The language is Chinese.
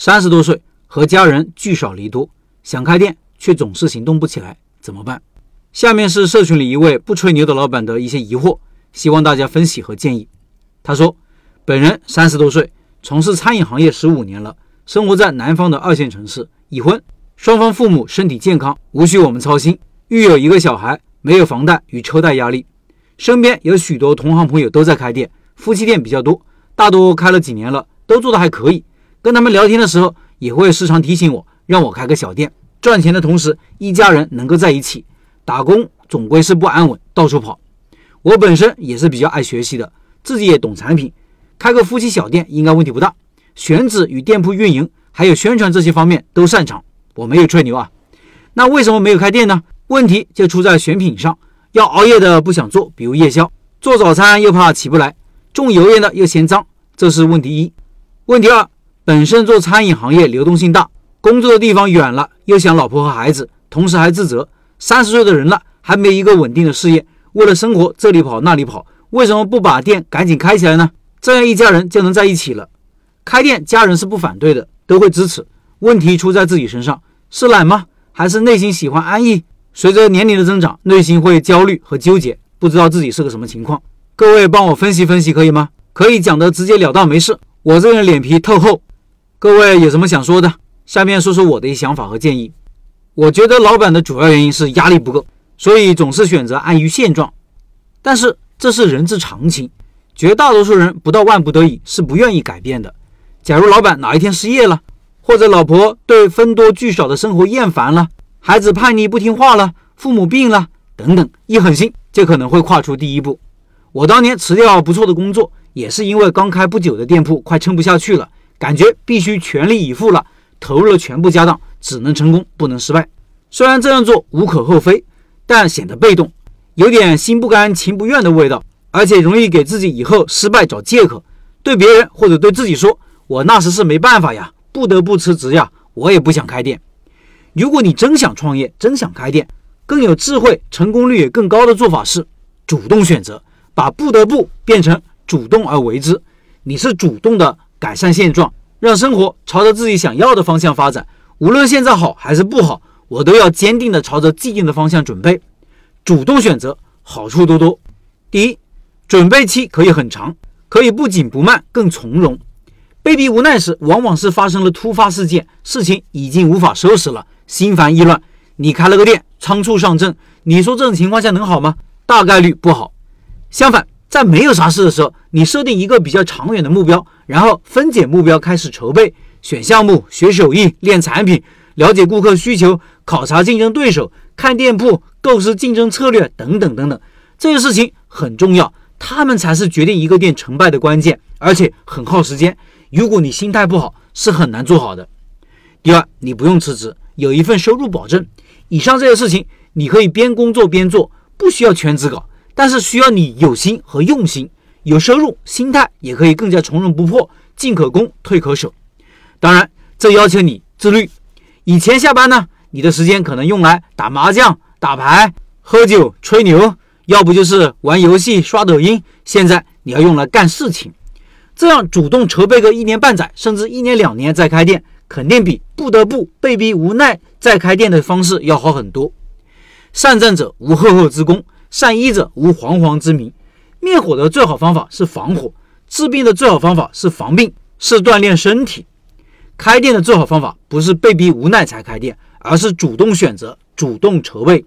三十多岁，和家人聚少离多，想开店却总是行动不起来，怎么办？下面是社群里一位不吹牛的老板的一些疑惑，希望大家分析和建议。他说：“本人三十多岁，从事餐饮行业十五年了，生活在南方的二线城市，已婚，双方父母身体健康，无需我们操心，育有一个小孩，没有房贷与车贷压力。身边有许多同行朋友都在开店，夫妻店比较多，大多开了几年了，都做得还可以。跟他们聊天的时候，也会时常提醒我，让我开个小店，赚钱的同时，一家人能够在一起。”打工总归是不安稳，到处跑。我本身也是比较爱学习的，自己也懂产品，开个夫妻小店应该问题不大。选址与店铺运营，还有宣传这些方面都擅长。我没有吹牛啊。那为什么没有开店呢？问题就出在选品上，要熬夜的不想做，比如夜宵；做早餐又怕起不来；重油盐的又嫌脏，这是问题一。问题二，本身做餐饮行业流动性大，工作的地方远了，又想老婆和孩子，同时还自责。三十岁的人了，还没一个稳定的事业，为了生活这里跑那里跑，为什么不把店赶紧开起来呢？这样一家人就能在一起了。开店家人是不反对的，都会支持。问题出在自己身上，是懒吗？还是内心喜欢安逸？随着年龄的增长，内心会焦虑和纠结，不知道自己是个什么情况。各位帮我分析分析，可以吗？可以讲的直截了当，没事。我这人脸皮特厚。各位有什么想说的？下面说说我的一想法和建议。我觉得老板的主要原因是压力不够，所以总是选择安于现状。但是这是人之常情，绝大多数人不到万不得已是不愿意改变的。假如老板哪一天失业了，或者老婆对分多聚少的生活厌烦了，孩子叛逆不听话了，父母病了等等，一狠心就可能会跨出第一步。我当年辞掉不错的工作，也是因为刚开不久的店铺快撑不下去了，感觉必须全力以赴了，投入了全部家当。只能成功，不能失败。虽然这样做无可厚非，但显得被动，有点心不甘情不愿的味道，而且容易给自己以后失败找借口。对别人或者对自己说：“我那时是没办法呀，不得不辞职呀，我也不想开店。”如果你真想创业，真想开店，更有智慧、成功率也更高的做法是主动选择，把“不得不”变成主动而为之。你是主动的改善现状，让生活朝着自己想要的方向发展。无论现在好还是不好，我都要坚定地朝着既定的方向准备，主动选择，好处多多。第一，准备期可以很长，可以不紧不慢，更从容。被逼无奈时，往往是发生了突发事件，事情已经无法收拾了，心烦意乱。你开了个店，仓促上阵，你说这种情况下能好吗？大概率不好。相反，在没有啥事的时候，你设定一个比较长远的目标，然后分解目标，开始筹备。选项目、学手艺、练产品、了解顾客需求、考察竞争对手、看店铺、构思竞争策略等等等等，这些事情很重要，他们才是决定一个店成败的关键，而且很耗时间。如果你心态不好，是很难做好的。第二，你不用辞职，有一份收入保证。以上这些事情，你可以边工作边做，不需要全职搞，但是需要你有心和用心，有收入，心态也可以更加从容不迫，进可攻，退可守。当然，这要求你自律。以前下班呢，你的时间可能用来打麻将、打牌、喝酒、吹牛，要不就是玩游戏、刷抖音。现在你要用来干事情，这样主动筹备个一年半载，甚至一年两年再开店，肯定比不得不被逼无奈再开店的方式要好很多。善战者无后后之功，善医者无惶惶之名。灭火的最好方法是防火，治病的最好方法是防病，是锻炼身体。开店的最好方法不是被逼无奈才开店，而是主动选择、主动筹备。